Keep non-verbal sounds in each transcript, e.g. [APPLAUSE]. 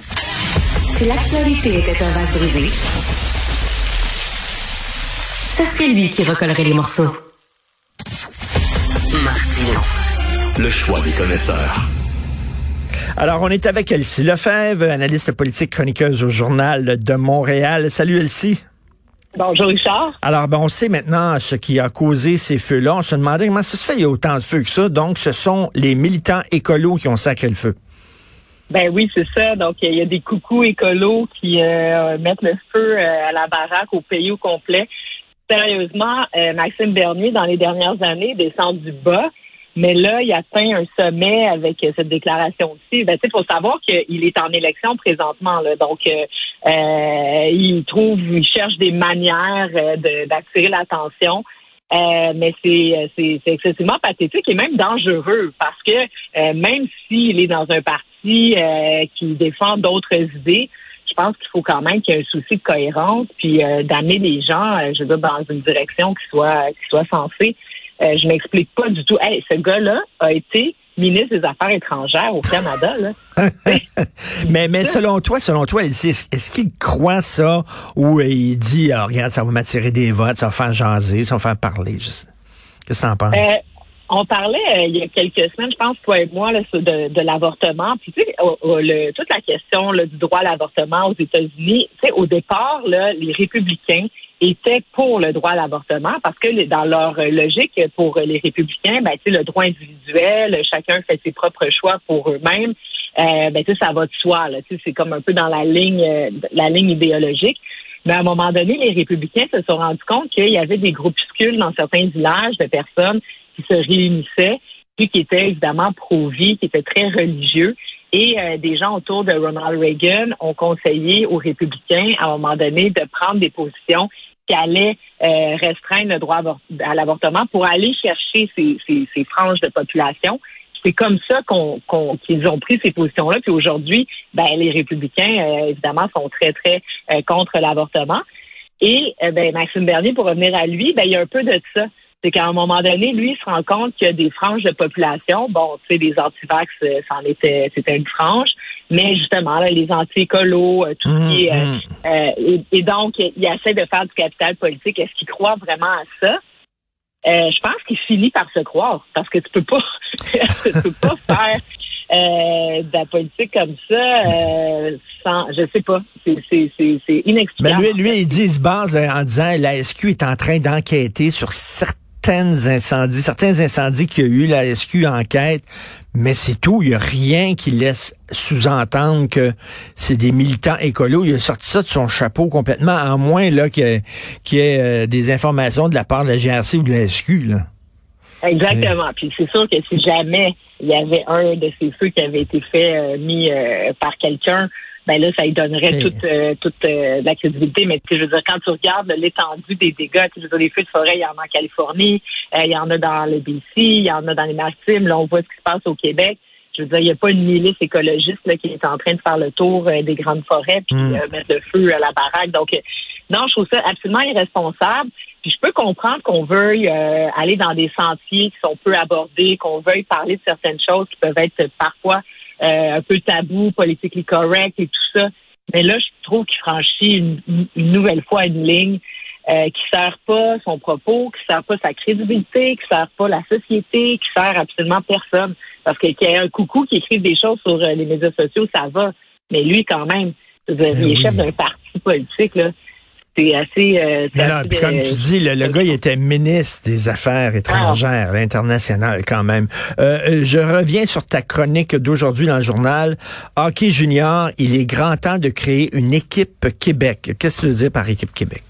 Si l'actualité était un vase brisé, ce serait lui qui recollerait les morceaux. Martino. Le choix des connaisseurs. Alors, on est avec Elsie Lefebvre, analyste politique chroniqueuse au Journal de Montréal. Salut Elsie. Bonjour Richard. Alors, ben, on sait maintenant ce qui a causé ces feux-là. On se demandait comment ça se fait, il y a autant de feux que ça. Donc, ce sont les militants écolos qui ont sacré le feu. Ben oui, c'est ça. Donc, il y a des coucous écolos qui euh, mettent le feu euh, à la baraque au pays au complet. Sérieusement, euh, Maxime Bernier, dans les dernières années, descend du bas. Mais là, il atteint un sommet avec cette déclaration-ci. Ben, il faut savoir qu'il est en élection présentement. Là, donc, il trouve, il cherche des manières d'attirer l'attention. Euh, mais c'est, c'est, excessivement pathétique et même dangereux parce que même s'il est dans un parti euh, qui défend d'autres idées, je pense qu'il faut quand même qu'il y ait un souci de cohérence, puis euh, d'amener les gens, euh, je veux dire, dans une direction qui soit qui soit sensée. je m'explique pas du tout. Hey, ce gars-là a été ministre des Affaires étrangères au Canada. Là. [LAUGHS] mais, mais selon toi, selon toi, est-ce qu'il croit ça ou il dit, ah, regarde, ça va m'attirer des votes, ça va faire jaser, ça va faire parler? Qu'est-ce que tu en penses? On parlait euh, il y a quelques semaines, je pense, toi et moi, là, de, de l'avortement. Puis tu sais, le, toute la question là, du droit à l'avortement aux États-Unis, tu sais, au départ, là, les républicains étaient pour le droit à l'avortement parce que dans leur logique, pour les républicains, ben, tu sais, le droit individuel, chacun fait ses propres choix pour eux-mêmes. Euh, ben, tu sais, ça va de soi. Là, tu sais, c'est comme un peu dans la ligne, euh, la ligne idéologique. Mais à un moment donné, les républicains se sont rendus compte qu'il y avait des groupuscules dans certains villages de personnes qui se réunissaient, puis qui étaient évidemment pro-vie, qui étaient très religieux. Et euh, des gens autour de Ronald Reagan ont conseillé aux républicains, à un moment donné, de prendre des positions qui allaient euh, restreindre le droit à l'avortement pour aller chercher ces, ces, franges de population. C'est comme ça qu'on, qu'ils ont pris ces positions-là. Puis aujourd'hui, ben, les républicains, euh, évidemment, sont très, très contre l'avortement. Et ben, Maxime Bernier, pour revenir à lui, ben, il y a un peu de ça c'est qu'à un moment donné, lui, il se rend compte qu'il y a des franges de population. Bon, tu sais, les antivax, euh, c'en était, c'était une frange. Mais justement, les anti-écolos, euh, tout ce qui est... Mmh, mmh. et, donc, il essaie de faire du capital politique. Est-ce qu'il croit vraiment à ça? je pense qu'il finit par se croire parce que tu peux pas, [LAUGHS] tu peux pas faire de la politique comme ça sans, je sais pas, c'est inexplicable. Mais lui, lui, il dit, il se base en disant la SQ est en train d'enquêter sur certains incendies, certains incendies qu'il y a eu, la SQ enquête, mais c'est tout. Il n'y a rien qui laisse sous-entendre que c'est des militants écolos. Il a sorti ça de son chapeau complètement, à moins là qu'il y, ait euh, des informations de la part de la GRC ou de la SQ. Exactement. Puis c'est sûr que si jamais il y avait un de ces feux qui avait été fait, euh, mis euh, par quelqu'un, ben là, ça lui donnerait toute, euh, toute euh, la crédibilité. Mais je veux dire, quand tu regardes l'étendue des dégâts, je veux dire, les feux de forêt, il y en a en Californie, euh, il y en a dans le BC, il y en a dans les Maritimes. Là, on voit ce qui se passe au Québec. Je veux dire, il n'y a pas une milice écologiste là, qui est en train de faire le tour des grandes forêts puis hmm. mettre le feu à la baraque. Donc, non, je trouve ça absolument irresponsable. Puis je peux comprendre qu'on veuille aller dans des sentiers qui sont peu abordés, qu'on veuille parler de certaines choses qui peuvent être parfois euh, un peu tabou, politiquement correct et tout ça. Mais là, je trouve qu'il franchit une, nouvelle fois une ligne euh, qui sert pas son propos, qui sert pas sa crédibilité, qui sert pas la société, qui sert absolument personne. Parce qu'il y a un coucou qui écrit des choses sur euh, les médias sociaux, ça va. Mais lui, quand même, il est ben chef d'un parti politique, là c'est assez. Euh, comme tu dis, le, gars, il était ministre des Affaires étrangères, ah. internationales quand même. Euh, euh, je reviens sur ta chronique d'aujourd'hui dans le journal. Hockey Junior, il est grand temps de créer une équipe Québec. Qu'est-ce que tu veux dire par équipe Québec?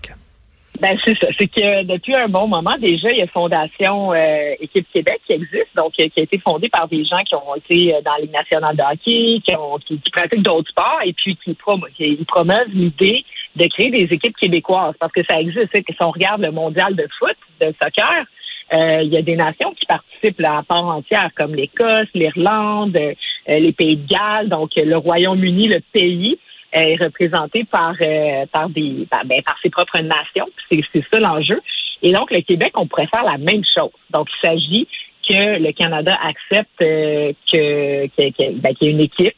Ben c'est ça. C'est que depuis un bon moment déjà, il y a Fondation euh, Équipe Québec qui existe, donc qui a été fondée par des gens qui ont été dans les nationales de hockey, qui, ont, qui, pratiquent d'autres sports et puis qui, qui promeuvent l'idée de créer des équipes québécoises parce que ça existe. Si on regarde le mondial de foot, de soccer, euh, il y a des nations qui participent à part entière, comme l'Écosse, l'Irlande, euh, les Pays de Galles, donc le Royaume-Uni, le pays est représenté par euh, par des ben, par ses propres nations. C'est ça l'enjeu. Et donc le Québec, on pourrait faire la même chose. Donc il s'agit que le Canada accepte que ben, qu'il y ait une équipe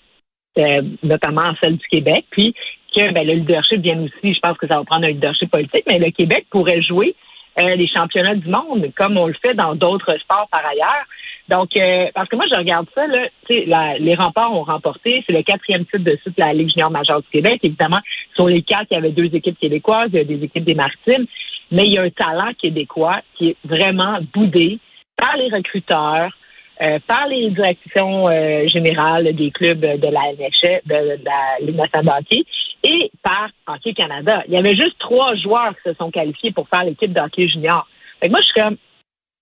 euh, notamment celle du Québec, puis que ben, le leadership vient aussi, je pense que ça va prendre un leadership politique, mais le Québec pourrait jouer euh, les championnats du monde, comme on le fait dans d'autres sports par ailleurs. Donc, euh, parce que moi, je regarde ça, là, la, les remparts ont remporté, c'est le quatrième titre de suite de la Ligue junior majeure du Québec. Évidemment, sur les quatre, il y avait deux équipes québécoises, il y a des équipes des maritimes, mais il y a un talent québécois qui est vraiment boudé par les recruteurs, euh, par les directions euh, générales des clubs de la NHL, de, la Ligue nationale de hockey, et par Hockey Canada. Il y avait juste trois joueurs qui se sont qualifiés pour faire l'équipe de hockey junior. Fait moi, je suis comme,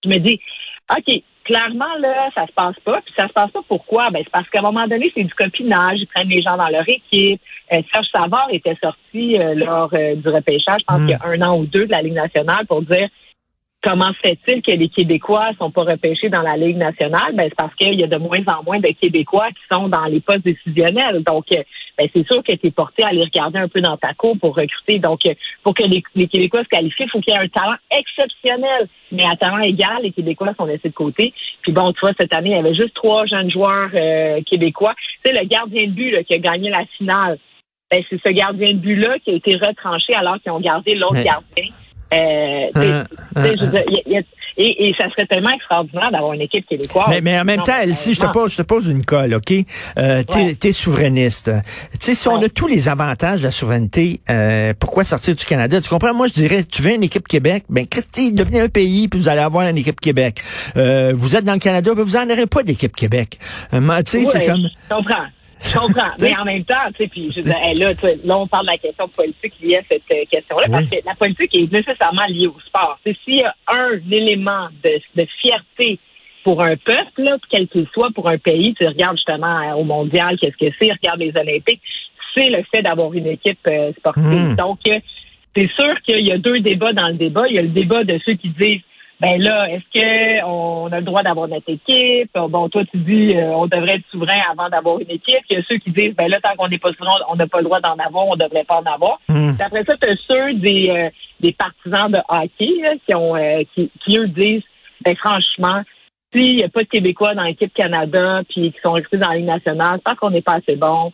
je me dis, OK, clairement, là, ça se passe pas. Puis ça se passe pas pourquoi? Ben, c'est parce qu'à un moment donné, c'est du copinage. Ils prennent les gens dans leur équipe. Euh, Serge Savard était sorti lors du repêchage, je pense hmm. qu'il y a un an ou deux de la Ligue nationale pour dire Comment fait-il que les Québécois sont pas repêchés dans la Ligue nationale? Ben, c'est parce qu'il y a de moins en moins de Québécois qui sont dans les postes décisionnels. Donc, euh, ben, c'est sûr que tu es porté à aller regarder un peu dans ta cour pour recruter. Donc, euh, pour que les, Québécois se qualifient, il faut qu'il y ait un talent exceptionnel. Mais à talent égal, les Québécois sont laissés de côté. Puis bon, tu vois, cette année, il y avait juste trois jeunes joueurs euh, québécois. Tu sais, le gardien de but qui a gagné la finale, ben, c'est ce gardien de but-là qui a été retranché alors qu'ils ont gardé l'autre gardien. Euh, et, ça serait tellement extraordinaire d'avoir une équipe québécoise. Mais, mais en même temps, Elsie, je te pose, je te pose une colle, OK? Euh, t'es, souverainiste. Tu sais, si on a tous les avantages de la souveraineté, euh, pourquoi sortir du Canada? Tu comprends? Moi, je dirais, tu veux une équipe Québec? Ben, Christy, devenez un pays, puis vous allez avoir une équipe Québec. Euh, vous êtes dans le Canada, ben, vous n'en aurez pas d'équipe Québec. tu sais, c'est comme... Je comprends. Je comprends. [LAUGHS] Mais en même temps, tu sais, puis je disais, là, là, on parle de la question politique liée à cette euh, question-là, parce que la politique est nécessairement liée au sport. S'il y a un élément de, de fierté pour un peuple, là, quel qu'il soit, pour un pays, tu regardes justement euh, au mondial, qu'est-ce que c'est, regarde les Olympiques, c'est le fait d'avoir une équipe euh, sportive. Hmm. Donc, c'est sûr qu'il y a deux débats dans le débat. Il y a le débat de ceux qui disent ben là, est-ce que on a le droit d'avoir notre équipe? Bon, toi, tu dis euh, on devrait être souverain avant d'avoir une équipe. Il y a ceux qui disent ben là, tant qu'on n'est pas souverain, on n'a pas le droit d'en avoir, on devrait pas en avoir. Hmm. Après ça, tu as ceux des, euh, des partisans de hockey qui ont euh, qui, qui, eux disent ben franchement, s'il n'y a pas de Québécois dans l'équipe Canada puis qui sont restés dans la Ligue nationale, tant qu'on n'est pas assez bon.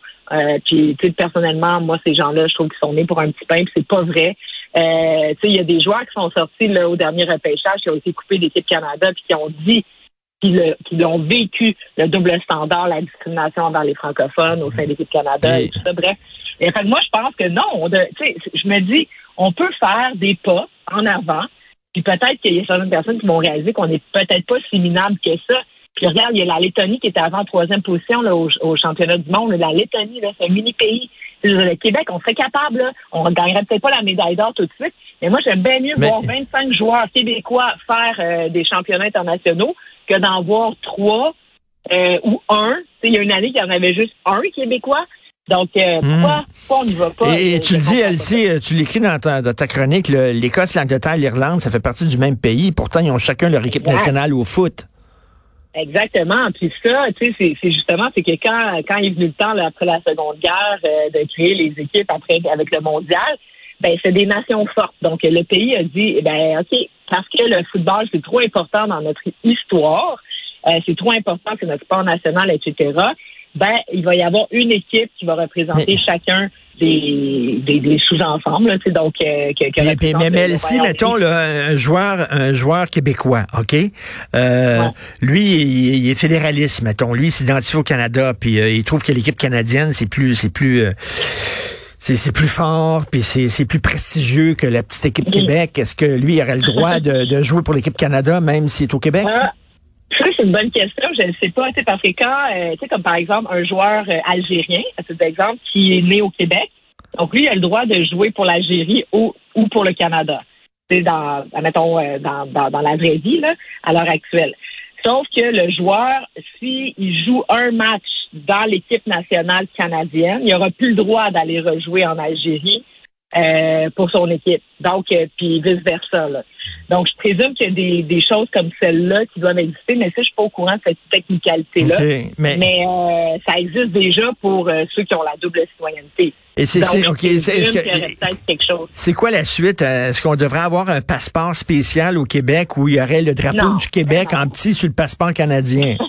puis tu sais, personnellement, moi, ces gens-là, je trouve qu'ils sont nés pour un petit pain, puis c'est pas vrai. Euh, il y a des joueurs qui sont sortis là, au dernier repêchage, qui ont été coupés d'équipe Canada, puis qui ont dit qu'ils ont vécu le double standard, la discrimination envers les francophones au sein de l'équipe Canada et tout ça. Bref. Et fait, moi, je pense que non. je me dis, on peut faire des pas en avant, puis peut-être qu'il y a certaines personnes qui vont réaliser qu'on n'est peut-être pas si minable que ça. Puis regarde, il y a la Lettonie qui était avant troisième position là, au, au, championnat du monde. La Lettonie, c'est un mini pays le Québec, on serait capable, là, on ne gagnerait peut-être pas la médaille d'or tout de suite, mais moi, j'aime bien mieux voir 25 joueurs québécois faire euh, des championnats internationaux que d'en voir trois euh, ou un. Il y a une année qu'il y en avait juste un Québécois. Donc, euh, hmm. pourquoi, on n'y va pas? Et, tu le dis, Elsie, tu l'écris dans ta, dans ta chronique, l'Écosse, l'Angleterre, l'Irlande, ça fait partie du même pays. Pourtant, ils ont chacun leur équipe nationale au foot. Exactement. Puis ça, tu sais, c'est justement, c'est que quand, quand il est venu le temps, après la Seconde Guerre, euh, de créer les équipes après avec le mondial, ben c'est des nations fortes. Donc le pays a dit, ben ok, parce que le football c'est trop important dans notre histoire, euh, c'est trop important, c'est notre sport national, etc. Ben il va y avoir une équipe qui va représenter chacun des, des, sous-ensembles, donc euh, que, mais, mais si, mettons un joueur, un joueur québécois, ok, euh, lui il, est fédéraliste, mettons, lui il s'identifie au Canada, puis euh, il trouve que l'équipe canadienne c'est plus, c'est plus c'est plus fort, puis c'est plus prestigieux que la petite équipe Québec. Est-ce que lui aurait le droit de, de jouer pour l'équipe Canada, même s'il est au Québec? Ah, c'est une bonne question. Je ne sais pas, parce que quand, euh, tu sais, comme par exemple un joueur euh, algérien, c'est exemple, qui est né au Québec, donc lui, il a le droit de jouer pour l'Algérie ou, ou pour le Canada. C'est dans, mettons, euh, dans, dans, dans, la vraie vie, là, à l'heure actuelle. Sauf que le joueur, s'il joue un match dans l'équipe nationale canadienne, il n'aura plus le droit d'aller rejouer en Algérie euh, pour son équipe. Donc, euh, puis vice-versa. Donc, je présume qu'il y a des, des choses comme celle-là qui doivent exister, mais ça, je suis pas au courant de cette technicalité-là. mais, euh, ça existe déjà pour ceux qui ont la double citoyenneté. Et c'est c'est quoi la suite? Est-ce qu'on devrait avoir un passeport spécial au Québec où il y aurait le drapeau du Québec en petit sur le passeport canadien? [LAUGHS]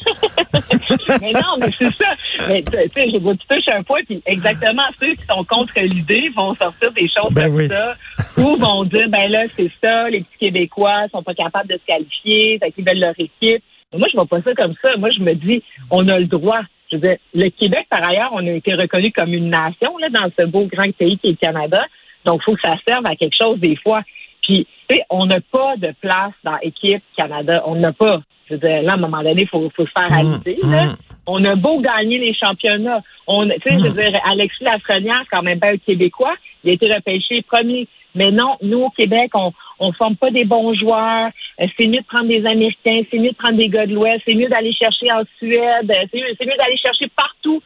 [LAUGHS] mais non, mais c'est ça. Mais tu sais, je vois tu touches un point, puis exactement ceux qui sont contre l'idée vont sortir des choses Ben comme oui. ça, ou vont dire, ben là, c'est ça, les petits Québécois sont pas capables de se qualifier, fait qu'ils veulent leur équipe. Mais moi, je vois pas ça comme ça. Moi, je me dis, on a le droit. Je veux dire, le Québec, par ailleurs, on a été reconnu comme une nation là, dans ce beau grand pays qui est le Canada. Donc, il faut que ça serve à quelque chose des fois. Puis, tu sais, on n'a pas de place dans l'équipe Canada. On n'a pas. Je veux dire, là, à un moment donné, il faut, faut se faire à Mm, là. mm. On a beau gagner les championnats. On, tu sais, je veux dire, Alexis Lafrenière, quand même pas un Québécois. Il a été repêché premier. Mais non, nous, au Québec, on on forme pas des bons joueurs. Euh, C'est mieux de prendre des Américains. C'est mieux de prendre des gars de l'Ouest. C'est mieux d'aller chercher en Suède. Euh, C'est mieux, c'est mieux d'aller chercher partout,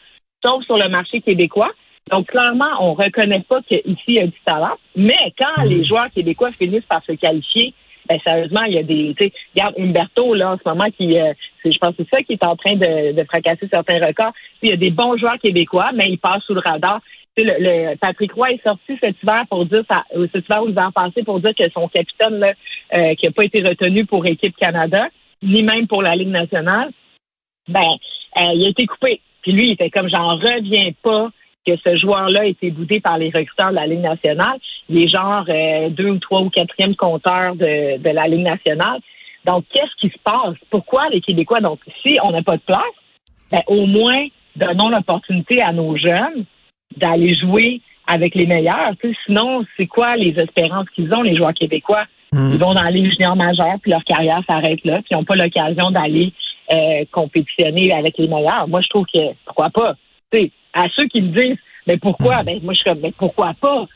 sauf sur le marché québécois. Donc, clairement, on reconnaît pas qu'ici, il y a du talent. Mais quand les joueurs québécois finissent par se qualifier, ben, sérieusement, il y a des, tu sais, regarde Humberto, là, en ce moment, qui, euh, je pense que c'est ça qui est en train de, de fracasser certains records. Puis, Il y a des bons joueurs québécois, mais ils passent sous le radar. Tu sais, le, le- Patrick Roy est sorti cet hiver pour dire, ça, euh, cet hiver ou l'hiver passé pour dire que son capitaine, là, euh, qui n'a pas été retenu pour Équipe Canada, ni même pour la Ligue nationale, ben, euh, il a été coupé. Puis lui, il était comme, j'en reviens pas que ce joueur-là ait été boudé par les recruteurs de la Ligue nationale. Il est genre euh, deux ou trois ou quatrième compteur de, de la Ligue nationale. Donc, qu'est-ce qui se passe? Pourquoi les Québécois? Donc, si on n'a pas de place, ben, au moins, donnons l'opportunité à nos jeunes d'aller jouer avec les meilleurs. Tu sais, sinon, c'est quoi les espérances qu'ils ont, les joueurs québécois? Mm. Ils vont dans les juniors majeurs, puis leur carrière s'arrête là, puis ils n'ont pas l'occasion d'aller euh, compétitionner avec les meilleurs. Moi, je trouve que pourquoi pas? Tu sais, à ceux qui me disent mais pourquoi? Ben moi je suis comme mais pourquoi pas?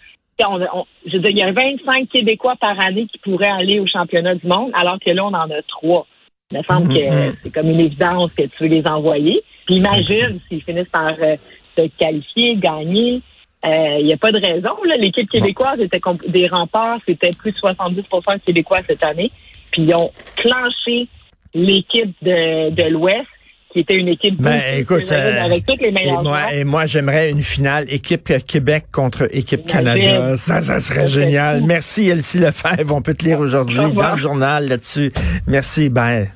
On- on- je veux dire, il y a 25 Québécois par année qui pourraient aller au championnat du monde, alors que là, on en a trois. Il me semble que Mhm. c'est comme une évidence que tu veux les envoyer. Puis imagine s'ils finissent par euh, se qualifier, gagner. Euh, Il n'y a pas de raison. L'équipe québécoise était des remparts, c'était plus de 70 de Québécois cette année. Puis ils ont clenché l'équipe de, de l'Ouest, qui était une équipe Ben, écoute, euh, avec toutes les Et moi, joueurs. et moi j'aimerais une finale équipe Québec contre équipe. Canada. Ça, ça serait génial. Merci Elsie Lefebvre. On peut te lire aujourd'hui dans le journal là-dessus. Merci. Bye.